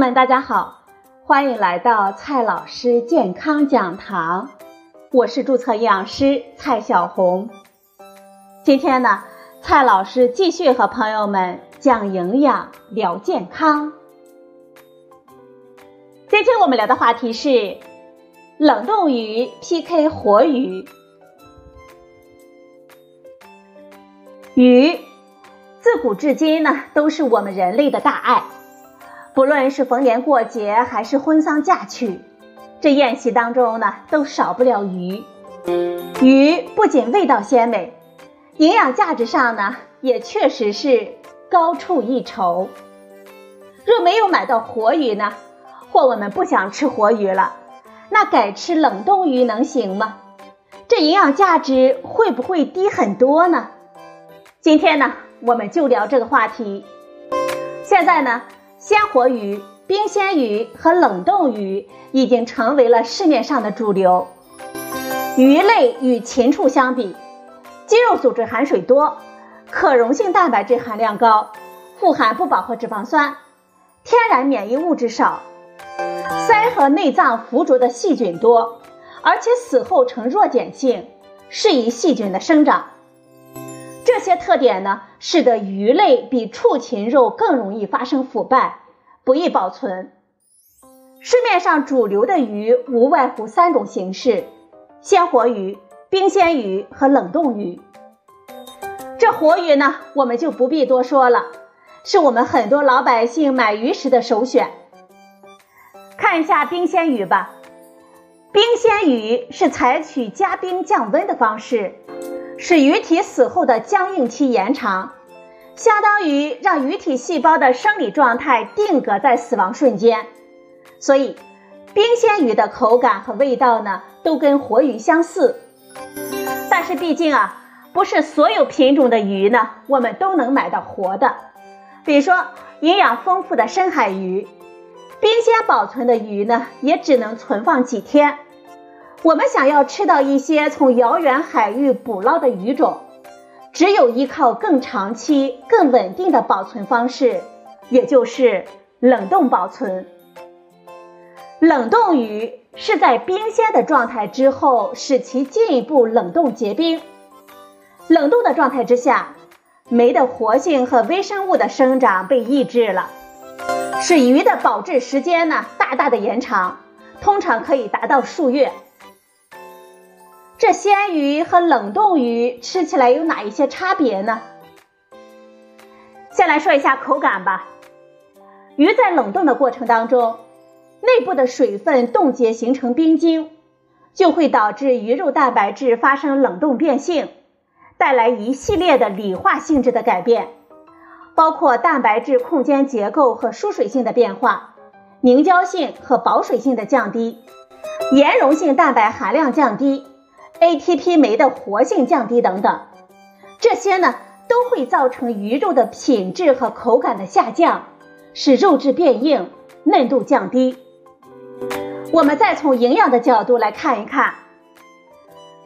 们，大家好，欢迎来到蔡老师健康讲堂，我是注册营养师蔡小红。今天呢，蔡老师继续和朋友们讲营养、聊健康。今天我们聊的话题是冷冻鱼 PK 活鱼。鱼自古至今呢，都是我们人类的大爱。不论是逢年过节还是婚丧嫁娶，这宴席当中呢，都少不了鱼。鱼不仅味道鲜美，营养价值上呢，也确实是高出一筹。若没有买到活鱼呢，或我们不想吃活鱼了，那改吃冷冻鱼能行吗？这营养价值会不会低很多呢？今天呢，我们就聊这个话题。现在呢，鲜活鱼、冰鲜鱼和冷冻鱼已经成为了市面上的主流。鱼类与禽畜相比，肌肉组织含水多，可溶性蛋白质含量高，富含不饱和脂肪酸，天然免疫物质少，鳃和内脏附着的细菌多，而且死后呈弱碱性，适宜细菌的生长。这些特点呢，使得鱼类比畜禽肉更容易发生腐败，不易保存。市面上主流的鱼无外乎三种形式：鲜活鱼、冰鲜鱼和冷冻鱼。这活鱼呢，我们就不必多说了，是我们很多老百姓买鱼时的首选。看一下冰鲜鱼吧，冰鲜鱼是采取加冰降温的方式。使鱼体死后的僵硬期延长，相当于让鱼体细胞的生理状态定格在死亡瞬间。所以，冰鲜鱼的口感和味道呢，都跟活鱼相似。但是，毕竟啊，不是所有品种的鱼呢，我们都能买到活的。比如说，营养丰富的深海鱼，冰鲜保存的鱼呢，也只能存放几天。我们想要吃到一些从遥远海域捕捞的鱼种，只有依靠更长期、更稳定的保存方式，也就是冷冻保存。冷冻鱼是在冰鲜的状态之后，使其进一步冷冻结冰。冷冻的状态之下，酶的活性和微生物的生长被抑制了，使鱼的保质时间呢大大的延长，通常可以达到数月。这鲜鱼和冷冻鱼吃起来有哪一些差别呢？先来说一下口感吧。鱼在冷冻的过程当中，内部的水分冻结形成冰晶，就会导致鱼肉蛋白质发生冷冻变性，带来一系列的理化性质的改变，包括蛋白质空间结构和疏水性的变化，凝胶性和保水性的降低，盐溶性蛋白含量降低。ATP 酶的活性降低等等，这些呢都会造成鱼肉的品质和口感的下降，使肉质变硬、嫩度降低。我们再从营养的角度来看一看，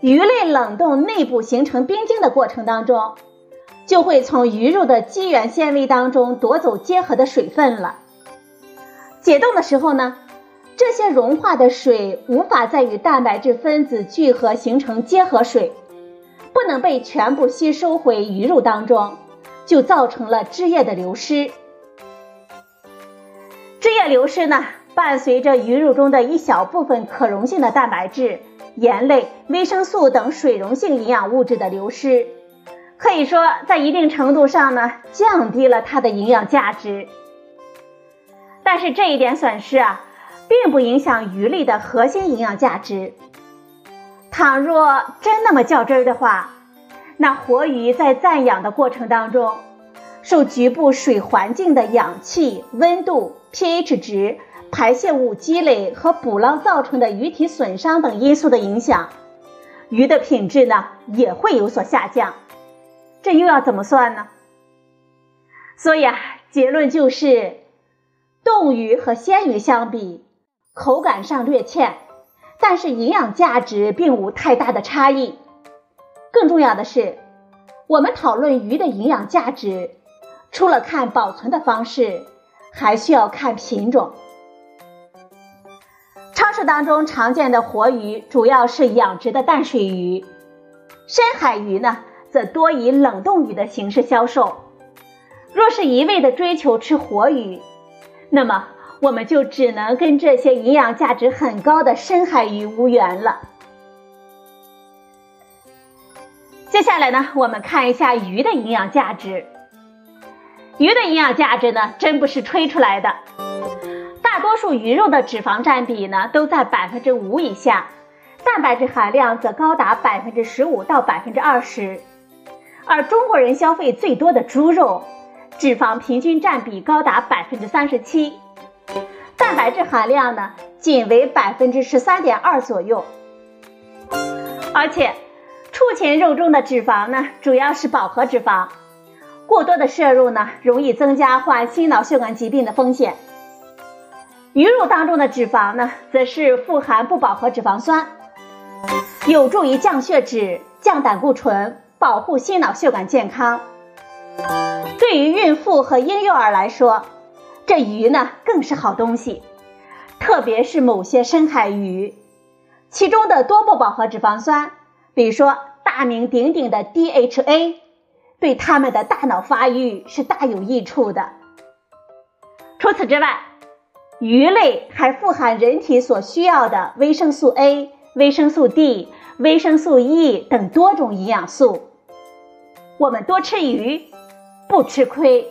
鱼类冷冻内部形成冰晶的过程当中，就会从鱼肉的肌原纤维当中夺走结合的水分了。解冻的时候呢？这些融化的水无法再与蛋白质分子聚合形成结合水，不能被全部吸收回鱼肉当中，就造成了汁液的流失。汁液流失呢，伴随着鱼肉中的一小部分可溶性的蛋白质、盐类、维生素等水溶性营养物质的流失，可以说在一定程度上呢，降低了它的营养价值。但是这一点损失啊。并不影响鱼类的核心营养价值。倘若真那么较真儿的话，那活鱼在暂养的过程当中，受局部水环境的氧气、温度、pH 值、排泄物积累和捕捞造成的鱼体损伤等因素的影响，鱼的品质呢也会有所下降。这又要怎么算呢？所以啊，结论就是，冻鱼和鲜鱼相比。口感上略欠，但是营养价值并无太大的差异。更重要的是，我们讨论鱼的营养价值，除了看保存的方式，还需要看品种。超市当中常见的活鱼主要是养殖的淡水鱼，深海鱼呢则多以冷冻鱼的形式销售。若是一味的追求吃活鱼，那么我们就只能跟这些营养价值很高的深海鱼无缘了。接下来呢，我们看一下鱼的营养价值。鱼的营养价值呢，真不是吹出来的。大多数鱼肉的脂肪占比呢，都在百分之五以下，蛋白质含量则高达百分之十五到百分之二十。而中国人消费最多的猪肉，脂肪平均占比高达百分之三十七，蛋白质含量呢，仅为百分之十三点二左右。而且，畜禽肉中的脂肪呢，主要是饱和脂肪。过多的摄入呢，容易增加患心脑血管疾病的风险。鱼肉当中的脂肪呢，则是富含不饱和脂肪酸，有助于降血脂、降胆固醇，保护心脑血管健康。对于孕妇和婴幼儿来说，这鱼呢更是好东西，特别是某些深海鱼，其中的多不饱和脂肪酸，比如说大名鼎鼎的 DHA。对他们的大脑发育是大有益处的。除此之外，鱼类还富含人体所需要的维生素 A、维生素 D、维生素 E 等多种营养素。我们多吃鱼，不吃亏。